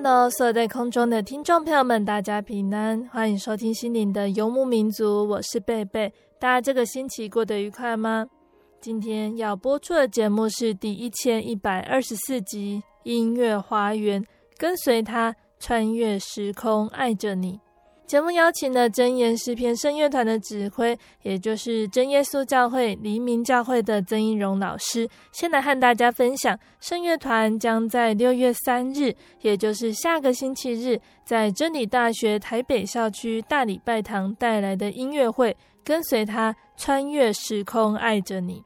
上的所有在空中的听众朋友们，大家平安，欢迎收听心灵的游牧民族，我是贝贝。大家这个星期过得愉快吗？今天要播出的节目是第一千一百二十四集《音乐花园》，跟随他穿越时空，爱着你。节目邀请了真言诗篇圣乐团的指挥，也就是真耶稣教会黎明教会的曾一荣老师，先来和大家分享圣乐团将在六月三日，也就是下个星期日，在真理大学台北校区大礼拜堂带来的音乐会，跟随他穿越时空，爱着你。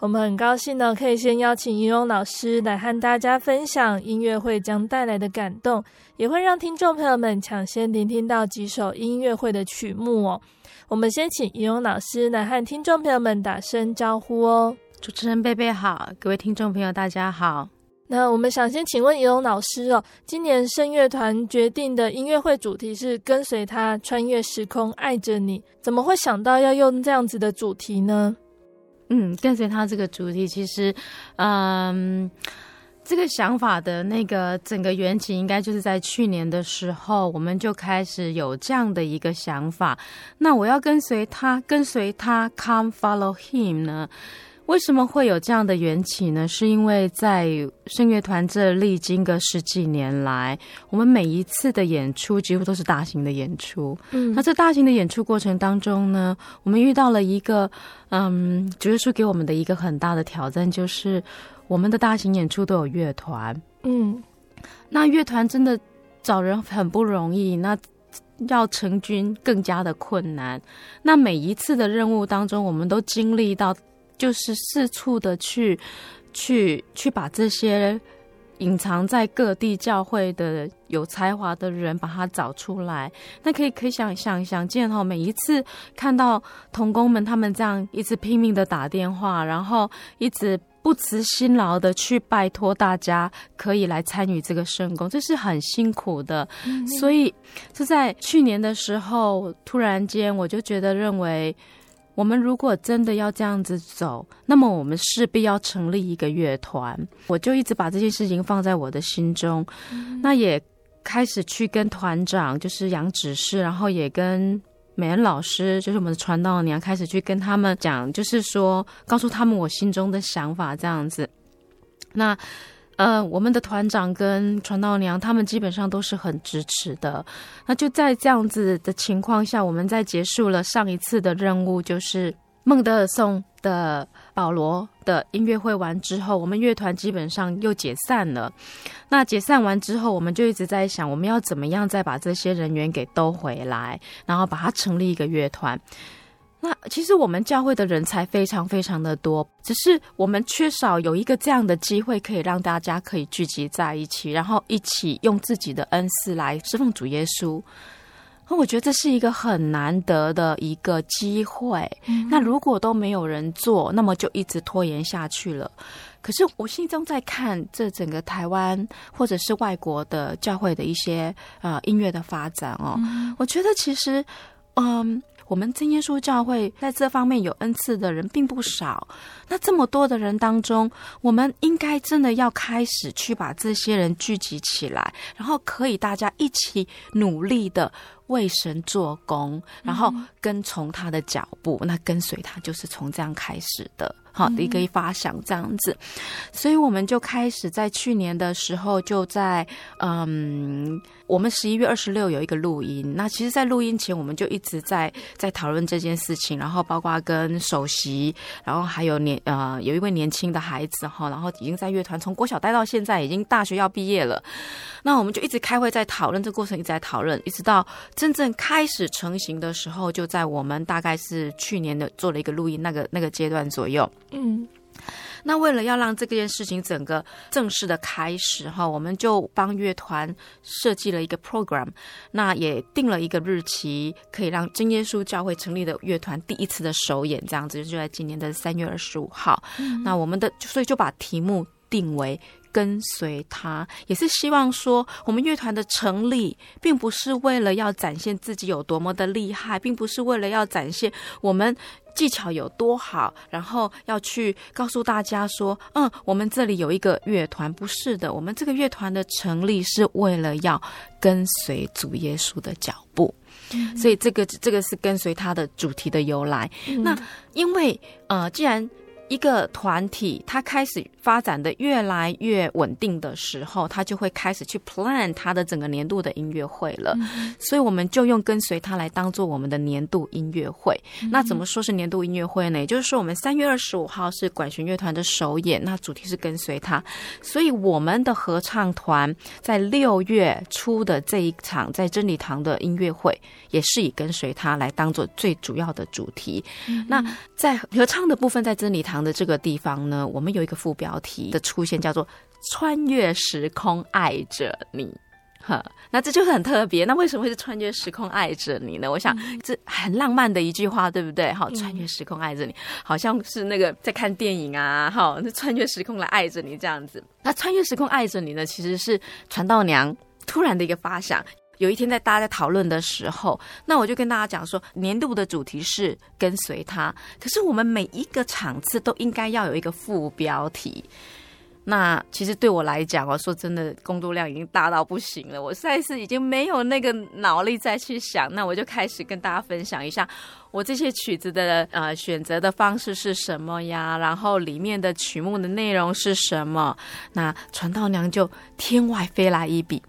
我们很高兴呢，可以先邀请仪容老师来和大家分享音乐会将带来的感动，也会让听众朋友们抢先聆听到几首音乐会的曲目哦。我们先请仪容老师来和听众朋友们打声招呼哦。主持人贝贝好，各位听众朋友大家好。那我们想先请问仪容老师哦，今年声乐团决定的音乐会主题是跟随他穿越时空，爱着你，怎么会想到要用这样子的主题呢？嗯，跟随他这个主题，其实，嗯，这个想法的那个整个缘起，应该就是在去年的时候，我们就开始有这样的一个想法。那我要跟随他，跟随他，Come follow him 呢？为什么会有这样的缘起呢？是因为在圣乐团这历经个十几年来，我们每一次的演出几乎都是大型的演出。嗯，那这大型的演出过程当中呢，我们遇到了一个，嗯，主耶稣给我们的一个很大的挑战，就是我们的大型演出都有乐团。嗯，那乐团真的找人很不容易，那要成军更加的困难。那每一次的任务当中，我们都经历到。就是四处的去，去去把这些隐藏在各地教会的有才华的人，把他找出来。那可以可以想想想见哈，每一次看到童工们他们这样一直拼命的打电话，然后一直不辞辛劳的去拜托大家可以来参与这个圣工，这是很辛苦的。嗯、所以就在去年的时候，突然间我就觉得认为。我们如果真的要这样子走，那么我们势必要成立一个乐团。我就一直把这件事情放在我的心中，嗯、那也开始去跟团长，就是杨指示，然后也跟美恩老师，就是我们的传道娘，开始去跟他们讲，就是说告诉他们我心中的想法，这样子。那。呃，我们的团长跟传道娘他们基本上都是很支持的。那就在这样子的情况下，我们在结束了上一次的任务，就是孟德尔颂的保罗的音乐会完之后，我们乐团基本上又解散了。那解散完之后，我们就一直在想，我们要怎么样再把这些人员给兜回来，然后把它成立一个乐团。那其实我们教会的人才非常非常的多，只是我们缺少有一个这样的机会，可以让大家可以聚集在一起，然后一起用自己的恩赐来侍奉主耶稣。那我觉得这是一个很难得的一个机会。嗯。那如果都没有人做，那么就一直拖延下去了。可是我心中在看这整个台湾或者是外国的教会的一些呃音乐的发展哦，嗯。我觉得其实嗯。我们真耶稣教会在这方面有恩赐的人并不少。那这么多的人当中，我们应该真的要开始去把这些人聚集起来，然后可以大家一起努力的。为神做工，然后跟从他的脚步，那跟随他就是从这样开始的。好，一个一发想这样子，所以我们就开始在去年的时候，就在嗯，我们十一月二十六有一个录音。那其实，在录音前，我们就一直在在讨论这件事情，然后包括跟首席，然后还有年呃有一位年轻的孩子哈，然后已经在乐团从国小待到现在，已经大学要毕业了。那我们就一直开会在讨论这个过程，一直在讨论，一直到真正开始成型的时候，就在我们大概是去年的做了一个录音那个那个阶段左右。嗯，那为了要让这件事情整个正式的开始哈，我们就帮乐团设计了一个 program，那也定了一个日期，可以让真耶稣教会成立的乐团第一次的首演，这样子就在今年的三月二十五号。嗯、那我们的所以就把题目定为。跟随他，也是希望说，我们乐团的成立，并不是为了要展现自己有多么的厉害，并不是为了要展现我们技巧有多好，然后要去告诉大家说，嗯，我们这里有一个乐团。不是的，我们这个乐团的成立是为了要跟随主耶稣的脚步，嗯、所以这个这个是跟随他的主题的由来。嗯、那因为呃，既然一个团体，它开始发展的越来越稳定的时候，它就会开始去 plan 它的整个年度的音乐会了。嗯、所以我们就用跟随它来当做我们的年度音乐会。嗯、那怎么说是年度音乐会呢？也就是说，我们三月二十五号是管弦乐团的首演，那主题是跟随它。所以我们的合唱团在六月初的这一场在真理堂的音乐会，也是以跟随它来当做最主要的主题。嗯、那在合唱的部分，在真理堂的这个地方呢，我们有一个副标题的出现，叫做“穿越时空爱着你”。呵，那这就很特别。那为什么会是穿越时空爱着你呢？我想这很浪漫的一句话，对不对？好，穿越时空爱着你，好像是那个在看电影啊，好，那穿越时空来爱着你这样子。那穿越时空爱着你呢，其实是传道娘突然的一个发想。有一天在大家在讨论的时候，那我就跟大家讲说，年度的主题是跟随他。可是我们每一个场次都应该要有一个副标题。那其实对我来讲，我说真的，工作量已经大到不行了。我实在是已经没有那个脑力再去想。那我就开始跟大家分享一下我这些曲子的呃选择的方式是什么呀？然后里面的曲目的内容是什么？那传道娘就天外飞来一笔。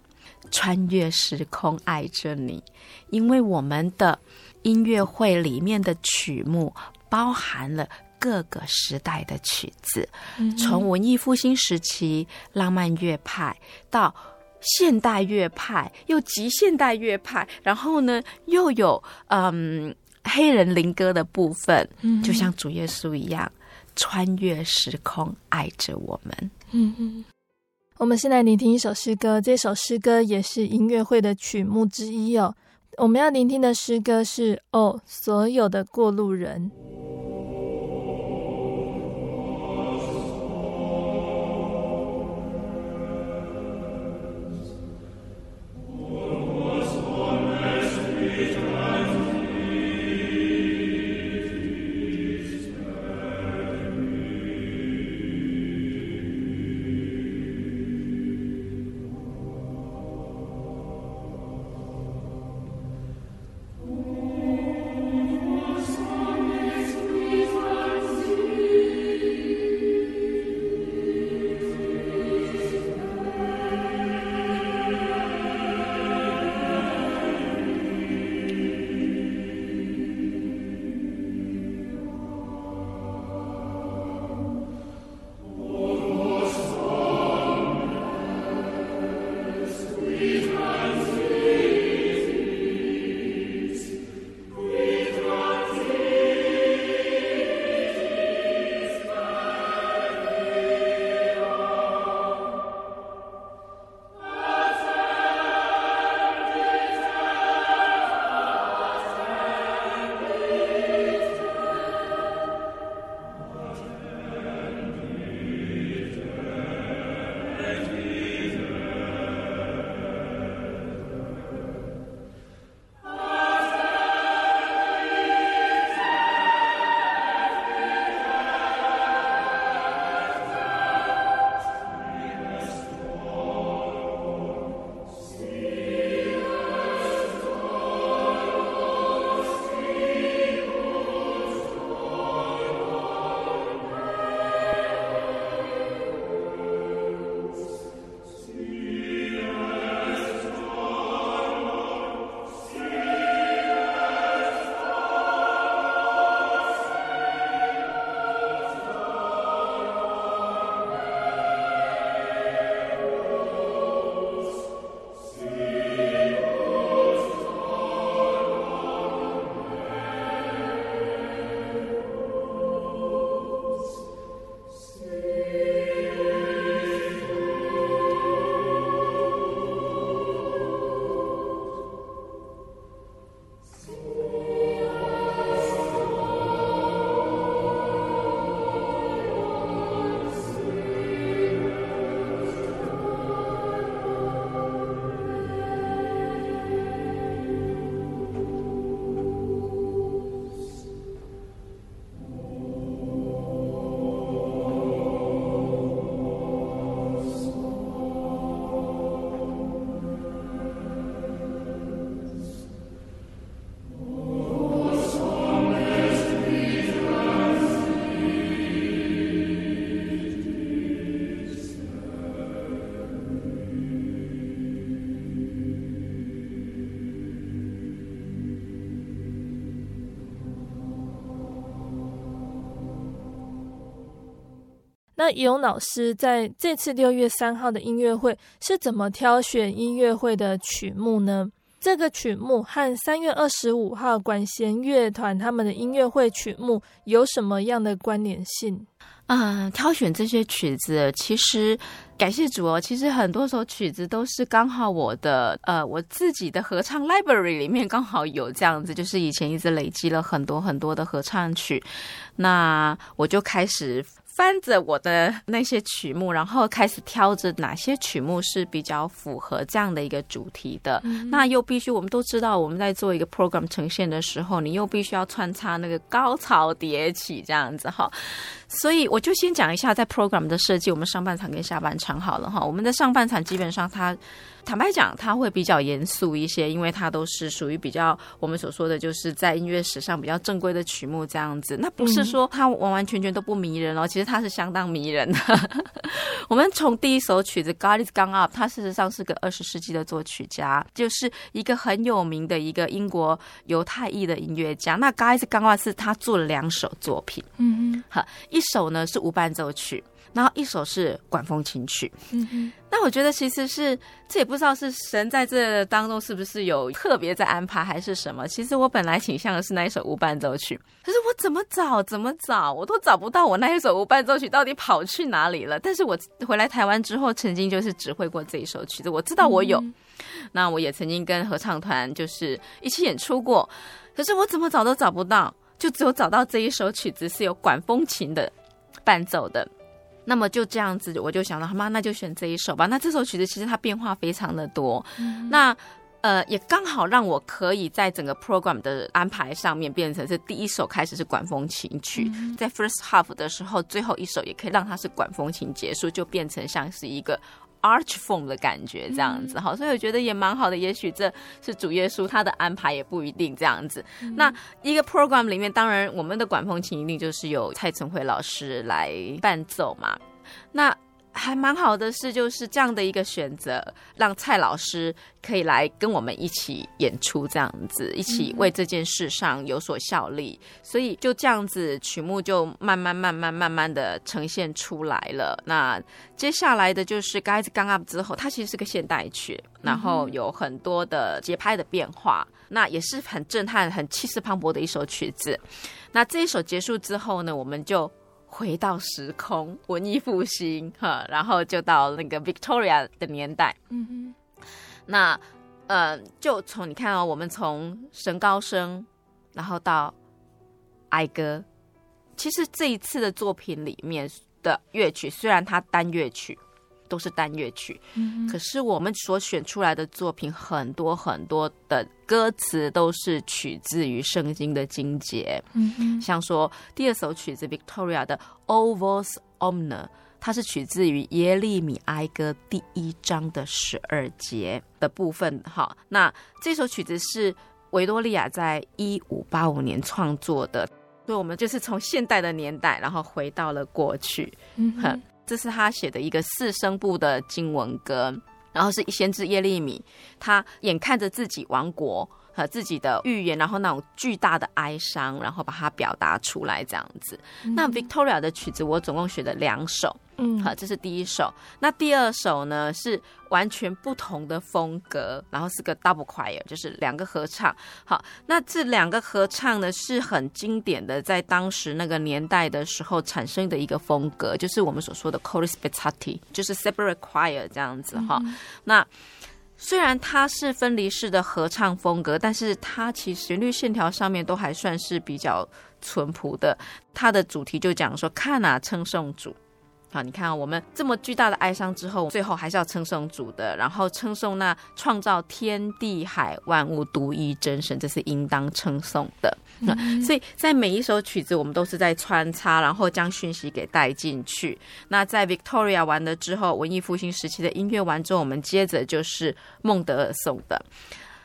穿越时空爱着你，因为我们的音乐会里面的曲目包含了各个时代的曲子，从文艺复兴时期浪漫乐派到现代乐派，又极现代乐派，然后呢又有嗯黑人灵歌的部分，就像主耶稣一样，穿越时空爱着我们。嗯嗯。我们先来聆听一首诗歌，这首诗歌也是音乐会的曲目之一哦。我们要聆听的诗歌是《哦，所有的过路人》。那宜容老师在这次六月三号的音乐会是怎么挑选音乐会的曲目呢？这个曲目和三月二十五号管弦乐团他们的音乐会曲目有什么样的关联性？啊、呃，挑选这些曲子，其实感谢主哦，其实很多首曲子都是刚好我的呃我自己的合唱 library 里面刚好有这样子，就是以前一直累积了很多很多的合唱曲，那我就开始。翻着我的那些曲目，然后开始挑着哪些曲目是比较符合这样的一个主题的。嗯、那又必须，我们都知道，我们在做一个 program 呈现的时候，你又必须要穿插那个高潮迭起这样子哈。所以我就先讲一下在 program 的设计，我们上半场跟下半场好了哈。我们的上半场基本上它。坦白讲，它会比较严肃一些，因为它都是属于比较我们所说的，就是在音乐史上比较正规的曲目这样子。那不是说它完完全全都不迷人哦，其实它是相当迷人的。我们从第一首曲子《God Is Gone Up》，他事实上是个二十世纪的作曲家，就是一个很有名的一个英国犹太裔的音乐家。那《God Is Gone Up》是他做了两首作品，嗯嗯，好，一首呢是无伴奏曲。然后一首是管风琴曲，那我觉得其实是这也不知道是神在这当中是不是有特别在安排还是什么。其实我本来倾向的是那一首无伴奏曲，可是我怎么找怎么找我都找不到我那一首无伴奏曲到底跑去哪里了。但是我回来台湾之后，曾经就是指挥过这一首曲子，我知道我有，嗯、那我也曾经跟合唱团就是一起演出过，可是我怎么找都找不到，就只有找到这一首曲子是有管风琴的伴奏的。那么就这样子，我就想到，好吗？那就选这一首吧。那这首曲子其实它变化非常的多，嗯、那呃也刚好让我可以在整个 program 的安排上面变成是第一首开始是管风琴曲，嗯、在 first half 的时候，最后一首也可以让它是管风琴结束，就变成像是一个。Arch form 的感觉这样子哈，所以我觉得也蛮好的。也许这是主耶稣他的安排，也不一定这样子。嗯、那一个 program 里面，当然我们的管风琴一定就是有蔡存辉老师来伴奏嘛。那还蛮好的是，就是这样的一个选择，让蔡老师可以来跟我们一起演出，这样子一起为这件事上有所效力。所以就这样子，曲目就慢慢、慢慢、慢慢的呈现出来了。那接下来的就是《God Is Gone Up》之后，它其实是个现代曲，然后有很多的节拍的变化，那也是很震撼、很气势磅礴的一首曲子。那这一首结束之后呢，我们就。回到时空，文艺复兴，哈，然后就到那个 Victoria 的年代，嗯哼，那，呃，就从你看哦，我们从神高升，然后到哀歌，其实这一次的作品里面的乐曲，虽然它单乐曲。都是单乐曲，嗯、可是我们所选出来的作品很多很多的歌词都是取自于圣经的经节，嗯、像说第二首曲子 Victoria 的 O Vos Omne，它是取自于耶利米哀歌第一章的十二节的部分。哈，那这首曲子是维多利亚在一五八五年创作的，所以我们就是从现代的年代，然后回到了过去，嗯哼。这是他写的一个四声部的经文歌，然后是先知耶利米，他眼看着自己亡国和自己的预言，然后那种巨大的哀伤，然后把它表达出来这样子。嗯、那 Victoria 的曲子我总共学了两首。嗯，好，这是第一首。那第二首呢，是完全不同的风格，然后是个 double choir，就是两个合唱。好，那这两个合唱呢，是很经典的，在当时那个年代的时候产生的一个风格，就是我们所说的 chori spezzati，就是 separate choir 这样子哈。嗯、那虽然它是分离式的合唱风格，但是它其实旋律线条上面都还算是比较淳朴的。它的主题就讲说，看啊，称颂主。好，你看我们这么巨大的哀伤之后，最后还是要称颂主的，然后称颂那创造天地海万物独一真神，这是应当称颂的。嗯、所以在每一首曲子，我们都是在穿插，然后将讯息给带进去。那在 Victoria 完了之后，文艺复兴时期的音乐完之后，我们接着就是孟德尔颂的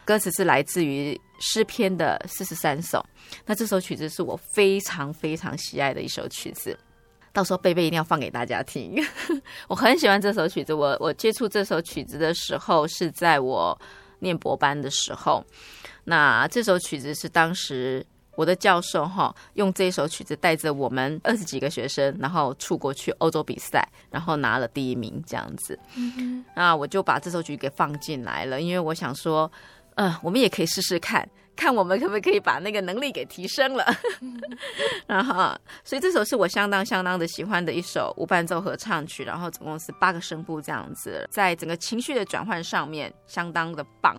歌词是来自于诗篇的四十三首。那这首曲子是我非常非常喜爱的一首曲子。到时候贝贝一定要放给大家听，我很喜欢这首曲子。我我接触这首曲子的时候是在我念博班的时候，那这首曲子是当时我的教授哈用这一首曲子带着我们二十几个学生，然后出国去欧洲比赛，然后拿了第一名这样子。嗯，那我就把这首曲给放进来了，因为我想说，嗯、呃，我们也可以试试看。看我们可不可以把那个能力给提升了，然后，所以这首是我相当相当的喜欢的一首无伴奏合唱曲，然后总共是八个声部这样子，在整个情绪的转换上面相当的棒，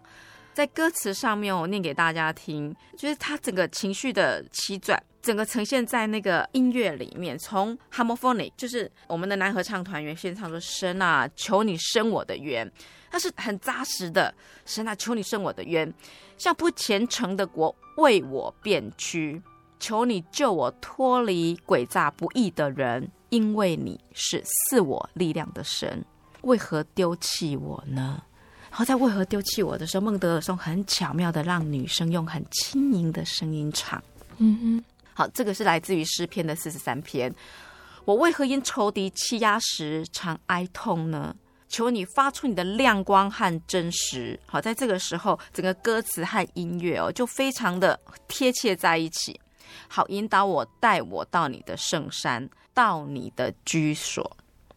在歌词上面我念给大家听，就是它整个情绪的起转，整个呈现在那个音乐里面，从 harmonic 就是我们的男合唱团员先唱说神啊，求你伸我的冤，它是很扎实的，神啊，求你伸我的冤。像不虔诚的国为我变屈，求你救我脱离诡诈不义的人，因为你是赐我力量的神，为何丢弃我呢？然后在为何丢弃我的时候，孟德尔松很巧妙的让女生用很轻盈的声音唱。嗯哼，好，这个是来自于诗篇的四十三篇。我为何因仇敌欺压时常哀痛呢？求你发出你的亮光和真实，好，在这个时候，整个歌词和音乐哦，就非常的贴切在一起，好引导我，带我到你的圣山，到你的居所，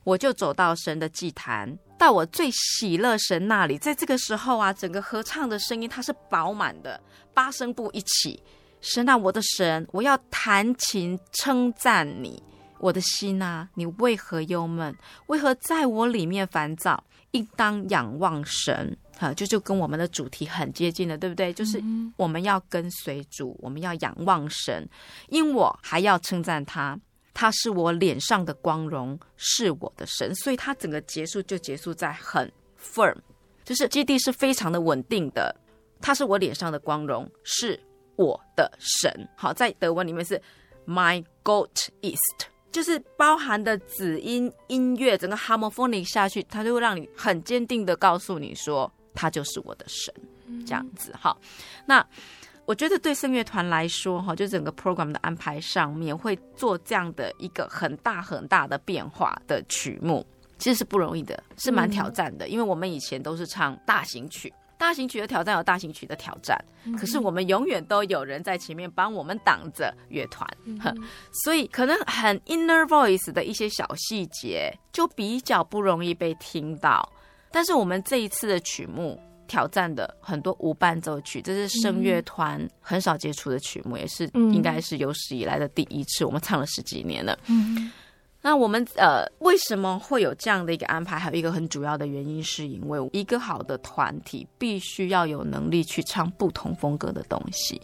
我就走到神的祭坛，到我最喜乐神那里。在这个时候啊，整个合唱的声音它是饱满的，八声部一起，神啊，我的神，我要弹琴称赞你。我的心啊，你为何忧闷？为何在我里面烦躁？应当仰望神，哈，就就跟我们的主题很接近的，对不对？就是我们要跟随主，我们要仰望神，因我还要称赞他，他是我脸上的光荣，是我的神。所以，他整个结束就结束在很 firm，就是基地是非常的稳定的。他是我脸上的光荣，是我的神。好，在德文里面是 My Gott ist，。就是包含的子音音乐，整个 harmonic 下去，它就会让你很坚定的告诉你说，他就是我的神，这样子哈。那我觉得对圣乐团来说哈，就整个 program 的安排上面会做这样的一个很大很大的变化的曲目，其实是不容易的，是蛮挑战的，因为我们以前都是唱大型曲。大型曲的挑战有大型曲的挑战，可是我们永远都有人在前面帮我们挡着乐团，所以可能很 inner voice 的一些小细节就比较不容易被听到。但是我们这一次的曲目挑战的很多无伴奏曲，这是声乐团很少接触的曲目，也是应该是有史以来的第一次。我们唱了十几年了。那我们呃，为什么会有这样的一个安排？还有一个很主要的原因，是因为一个好的团体必须要有能力去唱不同风格的东西。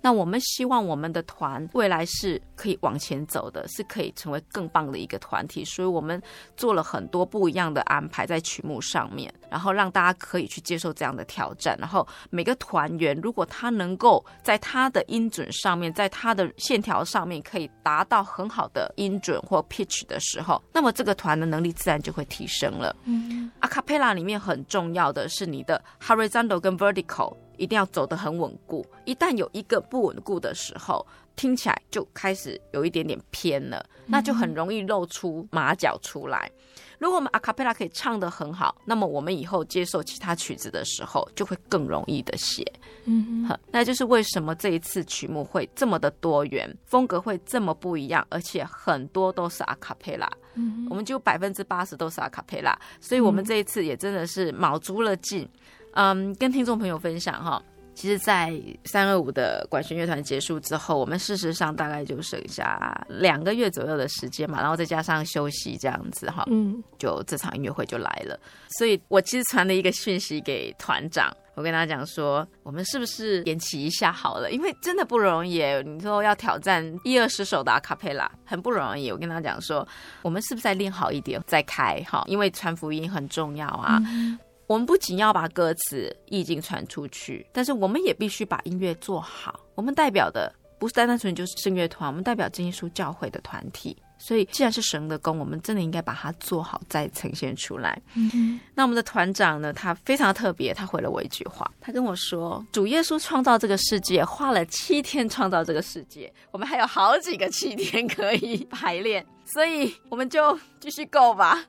那我们希望我们的团未来是可以往前走的，是可以成为更棒的一个团体，所以我们做了很多不一样的安排在曲目上面，然后让大家可以去接受这样的挑战。然后每个团员如果他能够在他的音准上面，在他的线条上面可以达到很好的音准或 pitch 的时候，那么这个团的能力自然就会提升了。嗯，a cappella 里面很重要的是你的 horizontal 跟 vertical。一定要走得很稳固，一旦有一个不稳固的时候，听起来就开始有一点点偏了，那就很容易露出马脚出来。如果我们阿卡贝拉可以唱得很好，那么我们以后接受其他曲子的时候就会更容易的写。嗯哼，那就是为什么这一次曲目会这么的多元，风格会这么不一样，而且很多都是阿卡贝拉。嗯，我们就百分之八十都是阿卡贝拉，所以我们这一次也真的是卯足了劲。嗯，跟听众朋友分享哈，其实，在三二五的管弦乐团结束之后，我们事实上大概就剩下两个月左右的时间嘛，然后再加上休息这样子哈，嗯，就这场音乐会就来了。所以我其实传了一个讯息给团长，我跟他讲说，我们是不是延期一下好了？因为真的不容易，你说要挑战一二十首的阿卡佩拉，很不容易。我跟他讲说，我们是不是再练好一点再开哈？因为传福音很重要啊。嗯我们不仅要把歌词意境传出去，但是我们也必须把音乐做好。我们代表的不是单单纯就是圣乐团，我们代表真耶稣教会的团体。所以，既然是神的工，我们真的应该把它做好，再呈现出来。嗯。那我们的团长呢？他非常特别，他回了我一句话，他跟我说：“主耶稣创造这个世界，花了七天创造这个世界，我们还有好几个七天可以排练，所以我们就继续 go 吧。”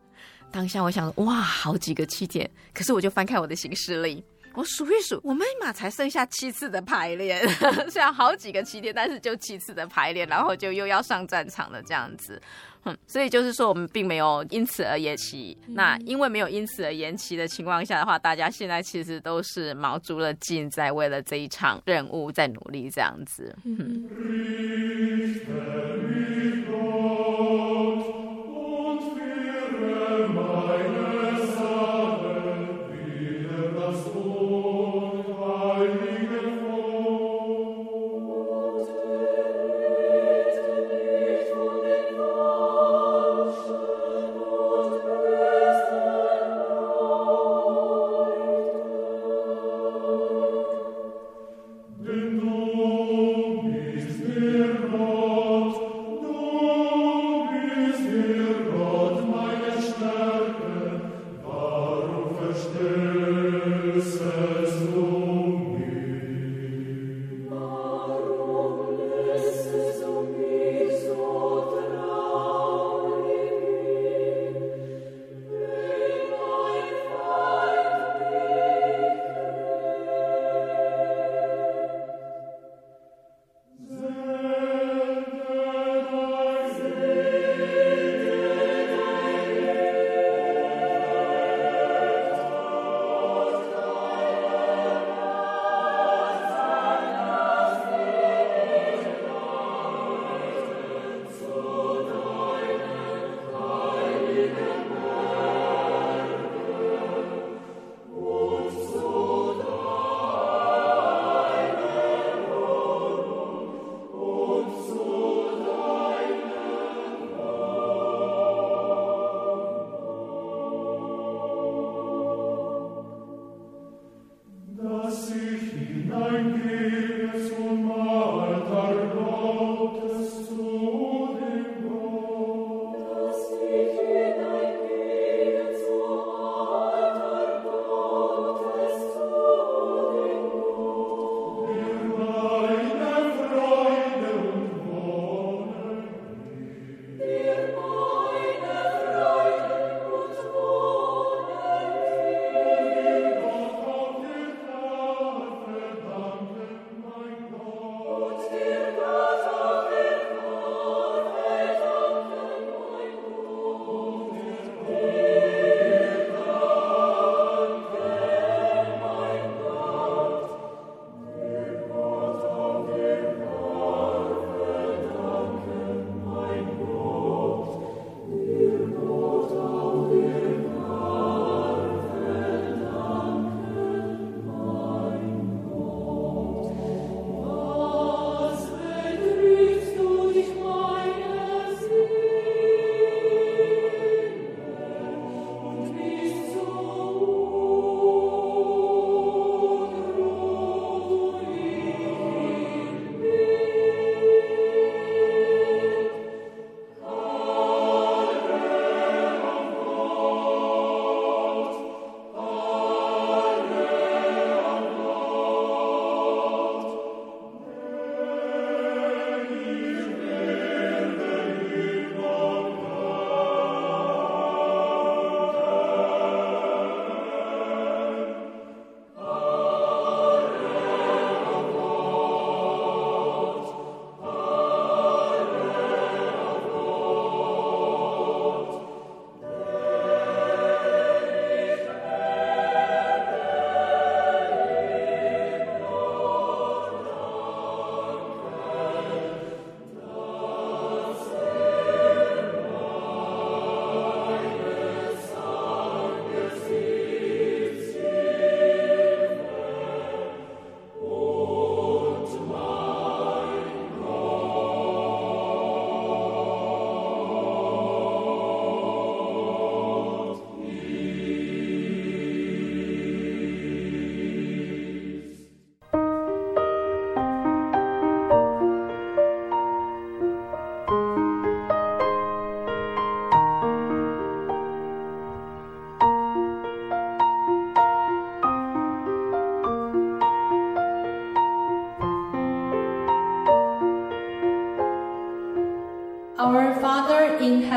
当下我想，哇，好几个七天，可是我就翻开我的行事历，我数一数，我们嘛才剩下七次的排练，虽然好几个七天，但是就七次的排练，然后就又要上战场了这样子。嗯，所以就是说，我们并没有因此而延期。嗯、那因为没有因此而延期的情况下的话，大家现在其实都是卯足了劲，在为了这一场任务在努力这样子。嗯。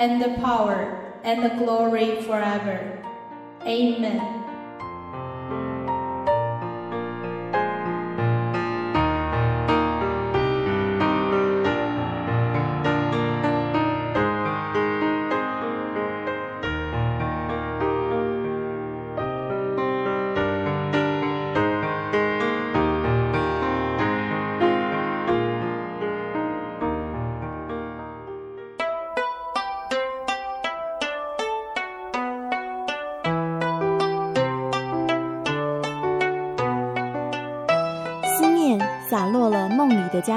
and the power, and the glory forever. Amen.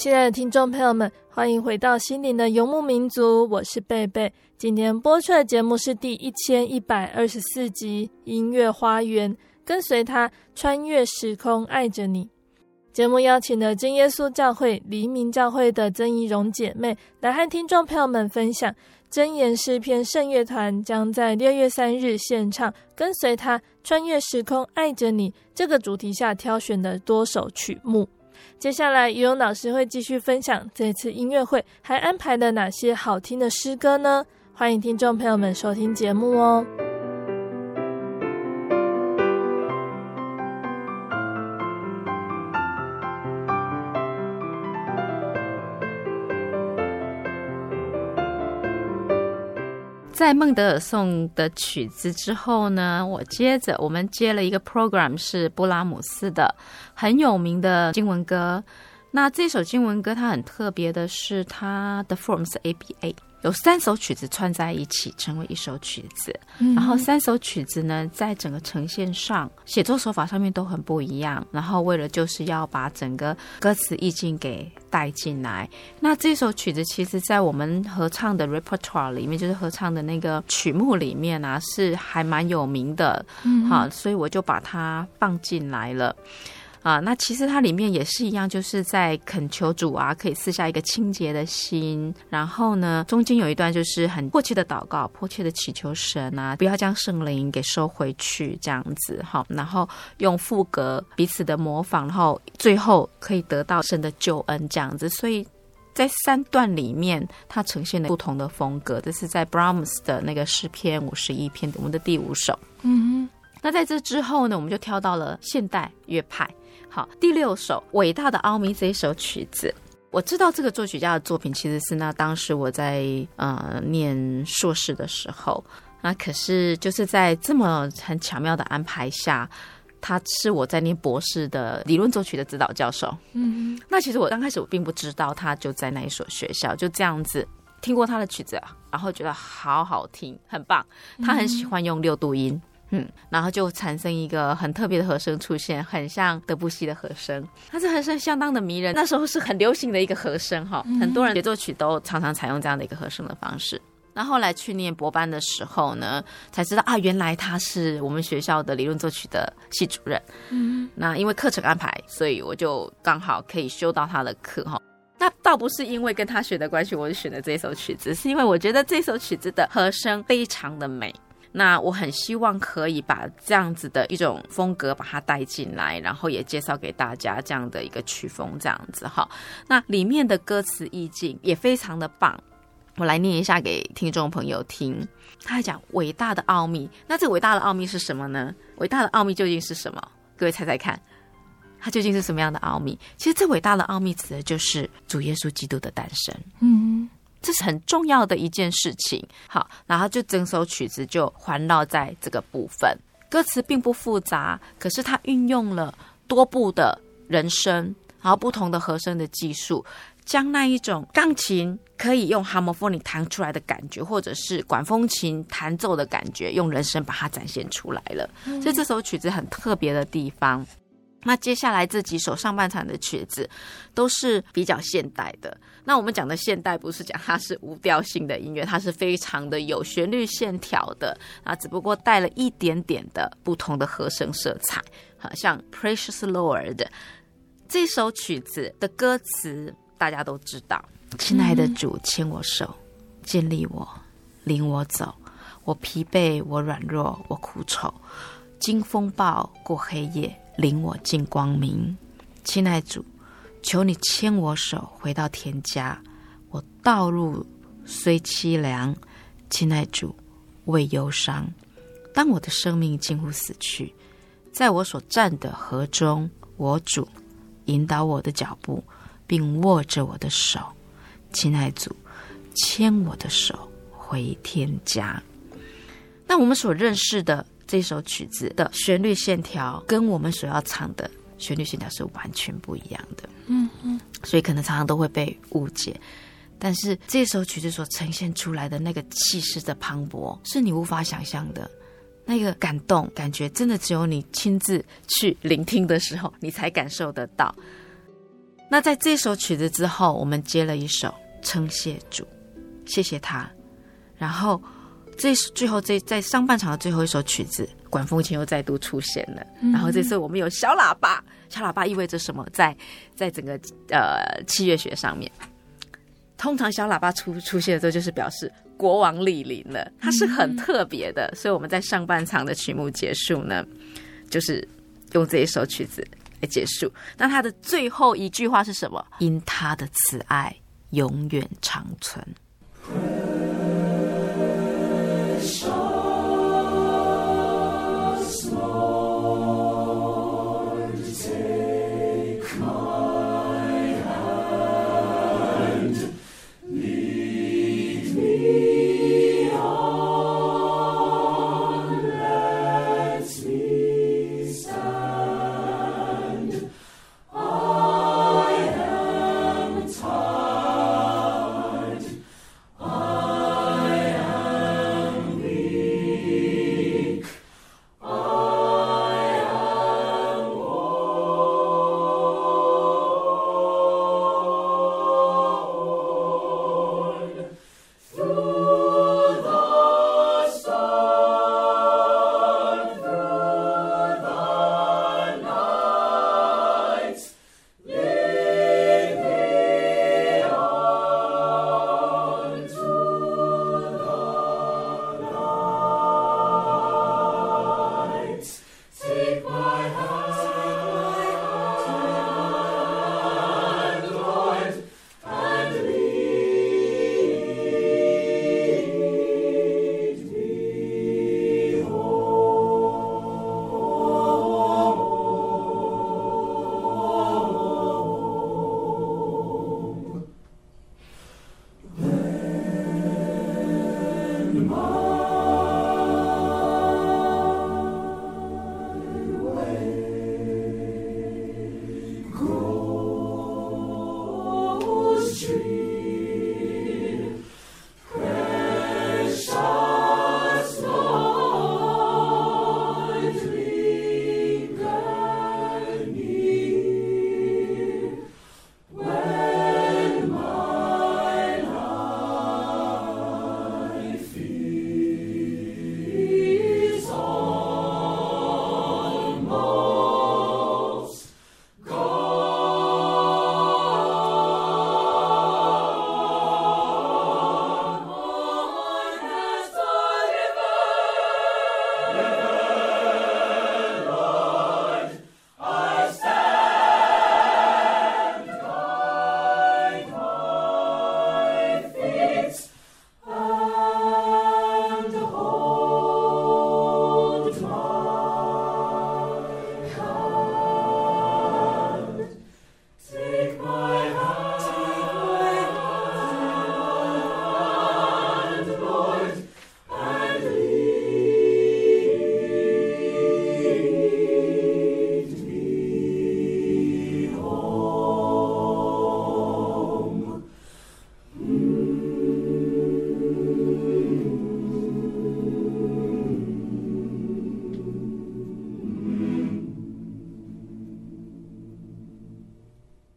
亲爱的听众朋友们，欢迎回到心灵的游牧民族，我是贝贝。今天播出的节目是第一千一百二十四集《音乐花园》，跟随他穿越时空，爱着你。节目邀请了真耶稣教会黎明教会的曾怡蓉姐妹来和听众朋友们分享真言诗篇圣乐团将在六月三日献唱《跟随他穿越时空，爱着你》这个主题下挑选的多首曲目。接下来，怡蓉老师会继续分享这次音乐会还安排了哪些好听的诗歌呢？欢迎听众朋友们收听节目哦。在孟德尔颂的曲子之后呢，我接着我们接了一个 program，是布拉姆斯的很有名的经文歌。那这首经文歌它很特别的是，它的 form 是 ABA。有三首曲子串在一起成为一首曲子，嗯、然后三首曲子呢，在整个呈现上、写作手法上面都很不一样。然后为了就是要把整个歌词意境给带进来。那这首曲子其实，在我们合唱的 repertoire 里面，就是合唱的那个曲目里面啊，是还蛮有名的。嗯，好，所以我就把它放进来了。啊，那其实它里面也是一样，就是在恳求主啊，可以赐下一个清洁的心。然后呢，中间有一段就是很迫切的祷告，迫切的祈求神啊，不要将圣灵给收回去，这样子哈。然后用副格彼此的模仿，然后最后可以得到神的救恩，这样子。所以在三段里面，它呈现了不同的风格。这是在 Brahms 的那个诗篇五十一篇，我们的第五首。嗯哼。那在这之后呢，我们就跳到了现代乐派。好，第六首《伟大的奥秘》这一首曲子，我知道这个作曲家的作品其实是那当时我在呃念硕士的时候，那可是就是在这么很巧妙的安排下，他是我在念博士的理论作曲的指导教授。嗯，那其实我刚开始我并不知道他就在那一所学校，就这样子听过他的曲子，然后觉得好好听，很棒。他很喜欢用六度音。嗯，然后就产生一个很特别的和声出现，很像德布西的和声，它这和声相当的迷人。那时候是很流行的一个和声哈，很多人协奏曲都常常采用这样的一个和声的方式。那后来去念博班的时候呢，才知道啊，原来他是我们学校的理论作曲的系主任。嗯，那因为课程安排，所以我就刚好可以修到他的课哈。那倒不是因为跟他学的关系，我就选了这首曲子，是因为我觉得这首曲子的和声非常的美。那我很希望可以把这样子的一种风格把它带进来，然后也介绍给大家这样的一个曲风，这样子哈。那里面的歌词意境也非常的棒，我来念一下给听众朋友听。他还讲伟大的奥秘，那这伟大的奥秘是什么呢？伟大的奥秘究竟是什么？各位猜猜看，它究竟是什么样的奥秘？其实这伟大的奥秘指的就是主耶稣基督的诞生。嗯。这是很重要的一件事情。好，然后就整首曲子就环绕在这个部分，歌词并不复杂，可是它运用了多部的人声，然后不同的和声的技术，将那一种钢琴可以用 harmophonic 弹出来的感觉，或者是管风琴弹奏的感觉，用人声把它展现出来了。所以这首曲子很特别的地方。那接下来这几首上半场的曲子都是比较现代的。那我们讲的现代不是讲它是无调性的音乐，它是非常的有旋律线条的啊，只不过带了一点点的不同的和声色彩。好像 Precious Lord 这首曲子的歌词大家都知道，亲爱的主牵我手，建立我，领我走，我疲惫，我软弱，我苦丑，经风暴过黑夜。领我进光明，亲爱主，求你牵我手回到天家。我道路虽凄凉，亲爱主，未忧伤。当我的生命近乎死去，在我所站的河中，我主引导我的脚步，并握着我的手。亲爱主，牵我的手回天家。那我们所认识的。这首曲子的旋律线条跟我们所要唱的旋律线条是完全不一样的，嗯，所以可能常常都会被误解。但是这首曲子所呈现出来的那个气势的磅礴，是你无法想象的，那个感动感觉，真的只有你亲自去聆听的时候，你才感受得到。那在这首曲子之后，我们接了一首称谢主，谢谢他，然后。这最后这在上半场的最后一首曲子，管风琴又再度出现了。然后这次我们有小喇叭，小喇叭意味着什么？在在整个呃器乐学上面，通常小喇叭出出现的时候，就是表示国王莅临了，它是很特别的。所以我们在上半场的曲目结束呢，就是用这一首曲子来结束。那它的最后一句话是什么？因他的慈爱永远长存。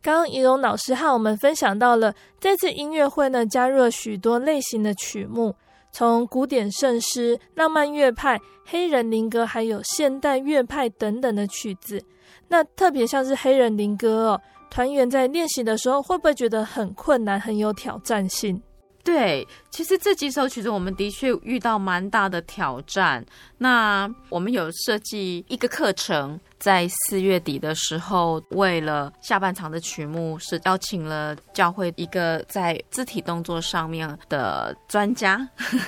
刚刚仪容老师和我们分享到了这次音乐会呢，加入了许多类型的曲目，从古典圣诗、浪漫乐派、黑人灵歌，还有现代乐派等等的曲子。那特别像是黑人灵歌哦，团员在练习的时候会不会觉得很困难、很有挑战性？对，其实这几首曲子我们的确遇到蛮大的挑战。那我们有设计一个课程，在四月底的时候，为了下半场的曲目，是邀请了教会一个在肢体动作上面的专家，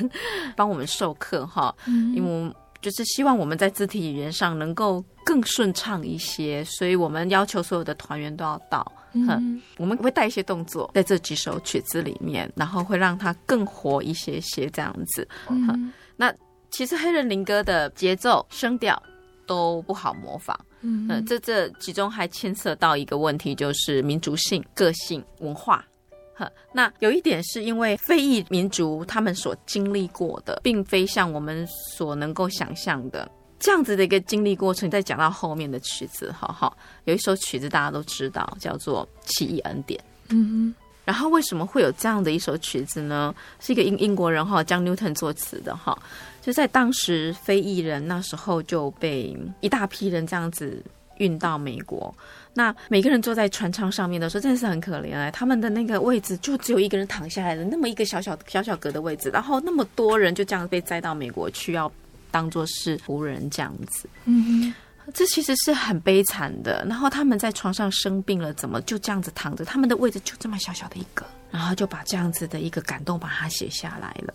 帮我们授课哈。因为我们就是希望我们在肢体语言上能够更顺畅一些，所以我们要求所有的团员都要到。嗯，我们会带一些动作在这几首曲子里面，然后会让它更活一些些这样子。嗯，那其实黑人灵歌的节奏、声调都不好模仿。嗯，这这其中还牵涉到一个问题，就是民族性、个性、文化。呵，那有一点是因为非裔民族他们所经历过的，并非像我们所能够想象的。这样子的一个经历过程，再讲到后面的曲子，哈哈，有一首曲子大家都知道，叫做《奇异恩典》。嗯哼，然后为什么会有这样的一首曲子呢？是一个英英国人哈，将 Newton 作词的哈，就在当时非裔人那时候就被一大批人这样子运到美国，那每个人坐在船舱上面的时候，真的是很可怜哎，他们的那个位置就只有一个人躺下来的那么一个小小小小格的位置，然后那么多人就这样被载到美国去要。当做是仆人这样子，嗯，这其实是很悲惨的。然后他们在床上生病了，怎么就这样子躺着？他们的位置就这么小小的一个，然后就把这样子的一个感动把它写下来了。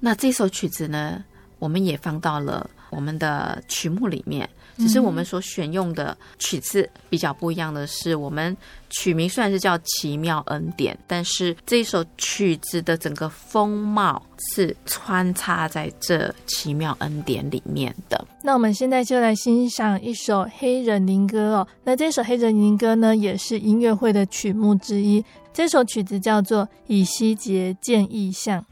那这首曲子呢，我们也放到了我们的曲目里面。只是我们所选用的曲子比较不一样的是，我们曲名虽然是叫《奇妙恩典》，但是这一首曲子的整个风貌是穿插在这奇妙恩典里面的。那我们现在就来欣赏一首黑人灵歌哦。那这首黑人灵歌呢，也是音乐会的曲目之一。这首曲子叫做《以西结见异象》。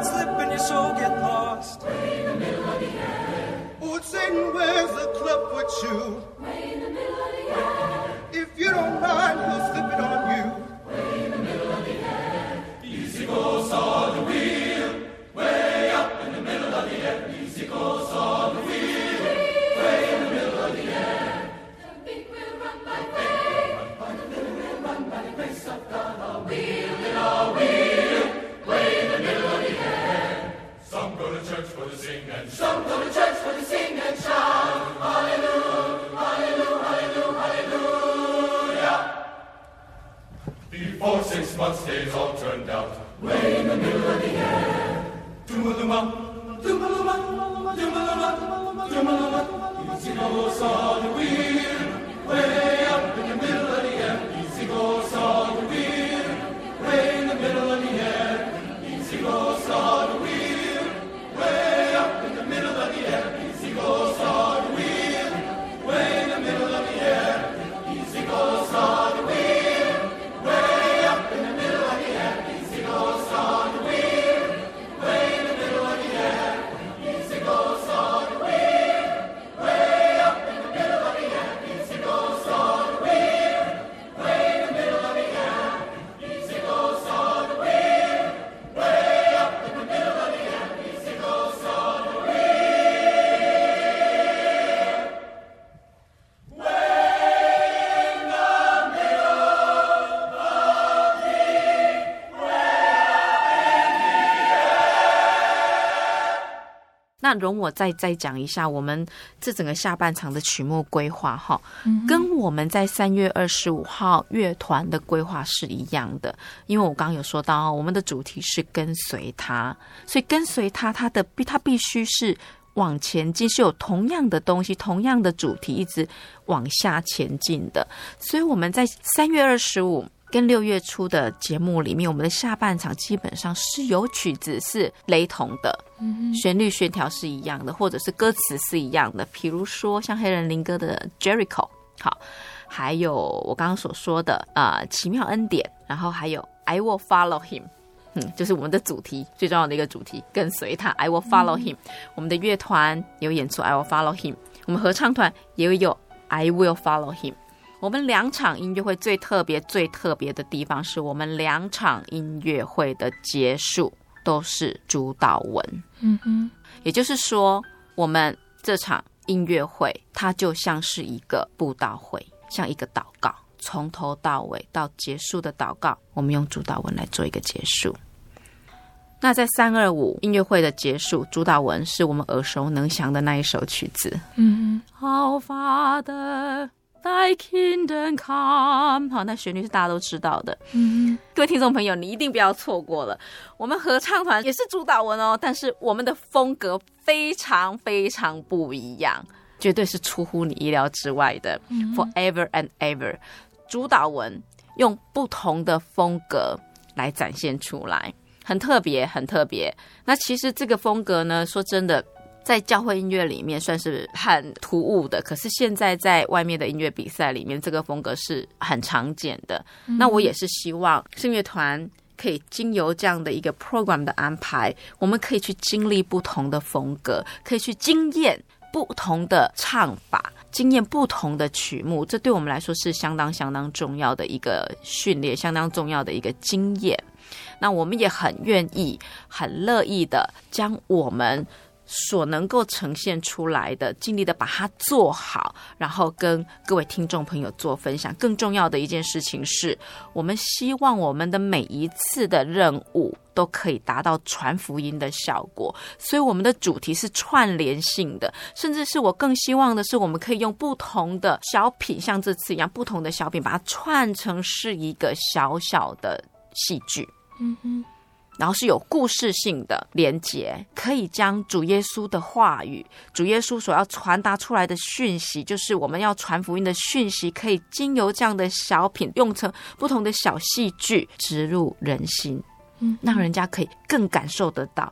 might slip and your soul get lost. Way in the middle of the air. Old Satan where's the club with you. Way in the middle of the air. If you don't mind, he'll slip it on you. Way in the middle of the air. Easy goes on the wheel. Way up in the middle of the air. Easy goes on the wheel. Way in the middle of the air. The big wheel run by faith. The little wheel run by the grace of God. All wheel In all wheel. sing and some go to church for the 容我再再讲一下我们这整个下半场的曲目规划哈，跟我们在三月二十五号乐团的规划是一样的，因为我刚刚有说到，我们的主题是跟随他，所以跟随他，他的必他必须是往前进，是有同样的东西，同样的主题，一直往下前进的，所以我们在三月二十五。跟六月初的节目里面，我们的下半场基本上是有曲子是雷同的，嗯，旋律线条是一样的，或者是歌词是一样的。比如说像黑人灵歌的 Jericho，好，还有我刚刚所说的啊、呃、奇妙恩典，然后还有 I will follow him，嗯，就是我们的主题最重要的一个主题，跟随他 I will follow him。嗯、我们的乐团有演出 I will follow him，我们合唱团也有 I will follow him。我们两场音乐会最特别、最特别的地方，是我们两场音乐会的结束都是主祷文。嗯哼，也就是说，我们这场音乐会它就像是一个布道会，像一个祷告，从头到尾到结束的祷告，我们用主祷文来做一个结束。那在三二五音乐会的结束，主祷文是我们耳熟能详的那一首曲子。嗯哼，Our Father。Thy kingdom come，好，那旋律是大家都知道的。嗯，各位听众朋友，你一定不要错过了。我们合唱团也是主导文哦，但是我们的风格非常非常不一样，绝对是出乎你意料之外的。嗯、Forever and ever，主导文用不同的风格来展现出来，很特别，很特别。那其实这个风格呢，说真的。在教会音乐里面算是很突兀的，可是现在在外面的音乐比赛里面，这个风格是很常见的。嗯、那我也是希望圣乐团可以经由这样的一个 program 的安排，我们可以去经历不同的风格，可以去经验不同的唱法，经验不同的曲目。这对我们来说是相当相当重要的一个训练，相当重要的一个经验。那我们也很愿意、很乐意的将我们。所能够呈现出来的，尽力的把它做好，然后跟各位听众朋友做分享。更重要的一件事情是，我们希望我们的每一次的任务都可以达到传福音的效果。所以，我们的主题是串联性的，甚至是我更希望的是，我们可以用不同的小品，像这次一样，不同的小品，把它串成是一个小小的戏剧。嗯哼。然后是有故事性的连接，可以将主耶稣的话语、主耶稣所要传达出来的讯息，就是我们要传福音的讯息，可以经由这样的小品，用成不同的小戏剧，植入人心，嗯，让人家可以更感受得到。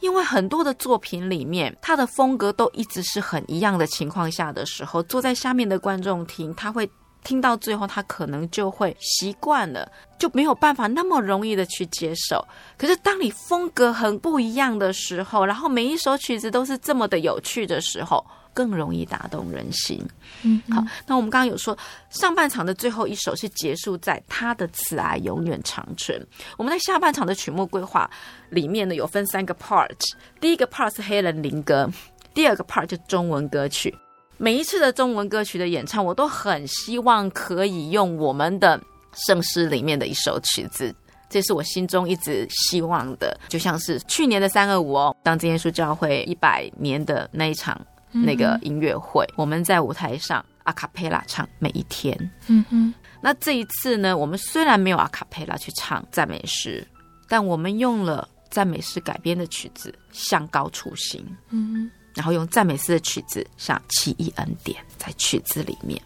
因为很多的作品里面，他的风格都一直是很一样的情况下的时候，坐在下面的观众听，他会。听到最后，他可能就会习惯了，就没有办法那么容易的去接受。可是，当你风格很不一样的时候，然后每一首曲子都是这么的有趣的时候，更容易打动人心。嗯，好，那我们刚刚有说，上半场的最后一首是结束在他的慈爱永远长存。我们在下半场的曲目规划里面呢，有分三个 part，第一个 part 是黑人灵歌，第二个 part 就中文歌曲。每一次的中文歌曲的演唱，我都很希望可以用我们的圣诗里面的一首曲子，这是我心中一直希望的。就像是去年的三二五哦，当今耶稣教会一百年的那一场那个音乐会，嗯、我们在舞台上阿卡贝拉唱每一天。嗯哼，那这一次呢，我们虽然没有阿卡贝拉去唱赞美诗，但我们用了赞美诗改编的曲子《向高处行》。嗯哼。然后用赞美诗的曲子，像奇异恩典，在曲子里面，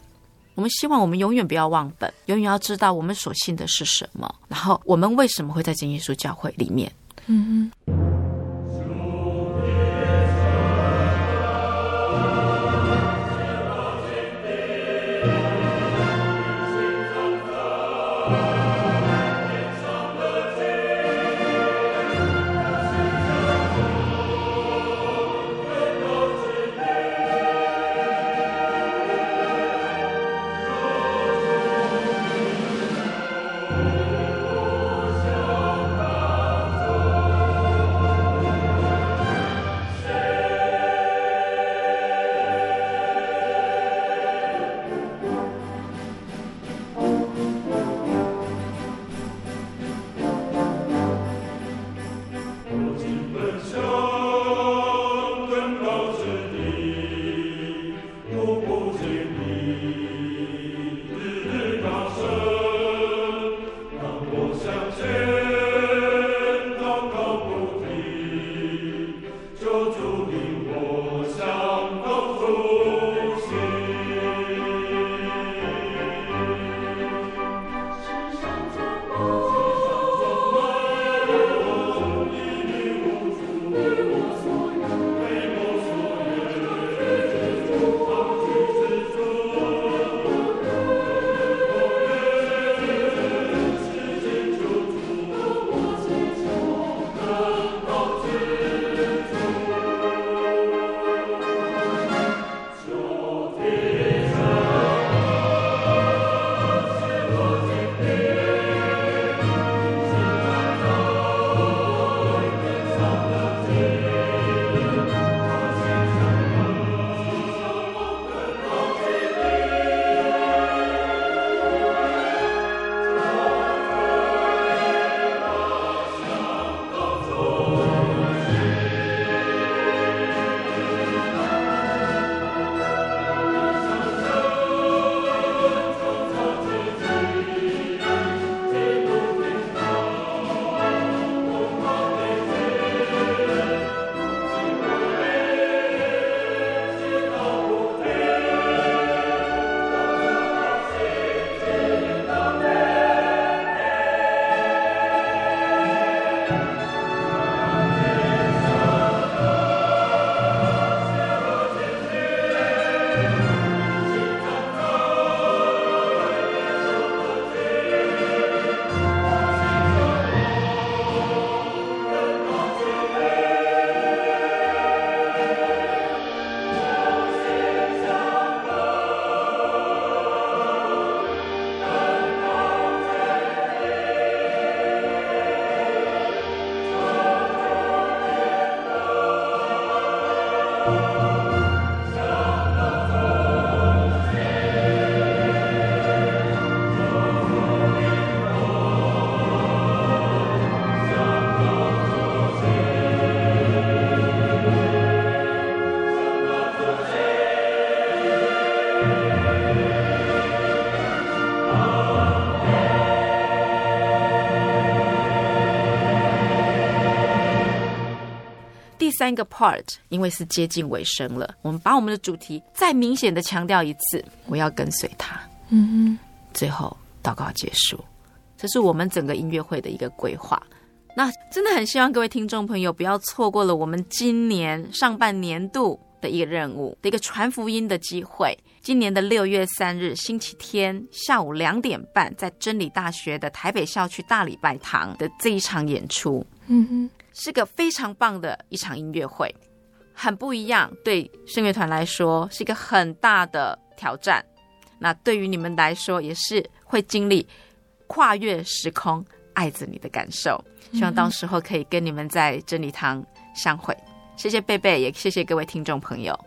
我们希望我们永远不要忘本，永远要知道我们所信的是什么，然后我们为什么会在真耶稣教会里面。嗯哼。三个 part，因为是接近尾声了，我们把我们的主题再明显的强调一次，我要跟随他。嗯哼，最后祷告结束，这是我们整个音乐会的一个规划。那真的很希望各位听众朋友不要错过了我们今年上半年度的一个任务的一个传福音的机会。今年的六月三日星期天下午两点半，在真理大学的台北校区大礼拜堂的这一场演出，嗯哼，是个非常棒的一场音乐会，很不一样。对圣乐团来说是一个很大的挑战，那对于你们来说也是会经历跨越时空爱着你的感受。希望到时候可以跟你们在真理堂相会。谢谢贝贝，也谢谢各位听众朋友。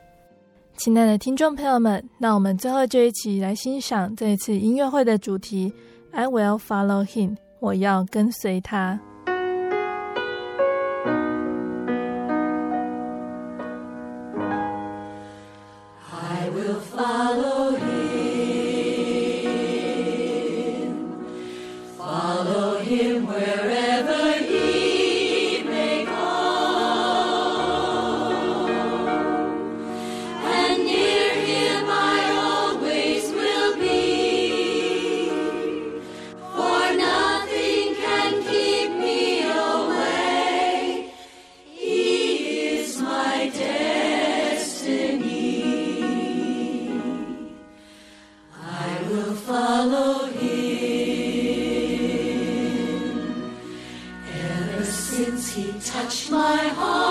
亲爱的听众朋友们，那我们最后就一起来欣赏这一次音乐会的主题：I will follow him，我要跟随他。亲爱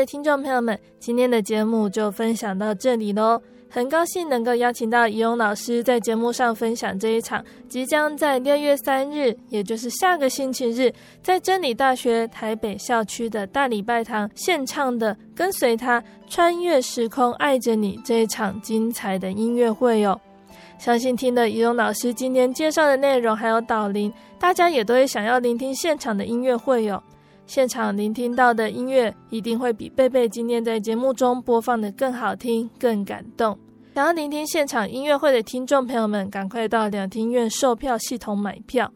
的听众朋友们，今天的节目就分享到这里喽。很高兴能够邀请到怡容老师在节目上分享这一场即将在六月三日，也就是下个星期日，在真理大学台北校区的大礼拜堂献唱的《跟随他穿越时空爱着你》这一场精彩的音乐会哟。相信听了怡容老师今天介绍的内容还有导聆，大家也都会想要聆听现场的音乐会哟。现场聆听到的音乐一定会比贝贝今天在节目中播放的更好听、更感动。想要聆听现场音乐会的听众朋友们，赶快到两厅院售票系统买票。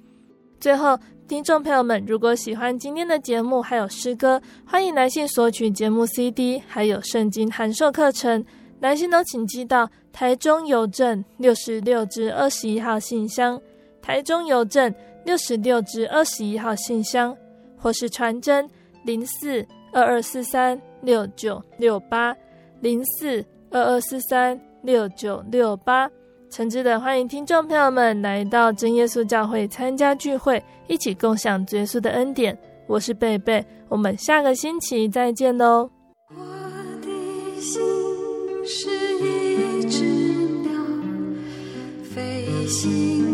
最后，听众朋友们，如果喜欢今天的节目还有诗歌，欢迎来信索取节目 CD，还有圣经函授课程。来信都请寄到台中邮政六十六至二十一号信箱，台中邮政六十六至二十一号信箱。或是传真零四二二四三六九六八零四二二四三六九六八，诚挚的欢迎听众朋友们来到真耶稣教会参加聚会，一起共享耶稣的恩典。我是贝贝，我们下个星期再见喽。我的心是一只鸟，飞行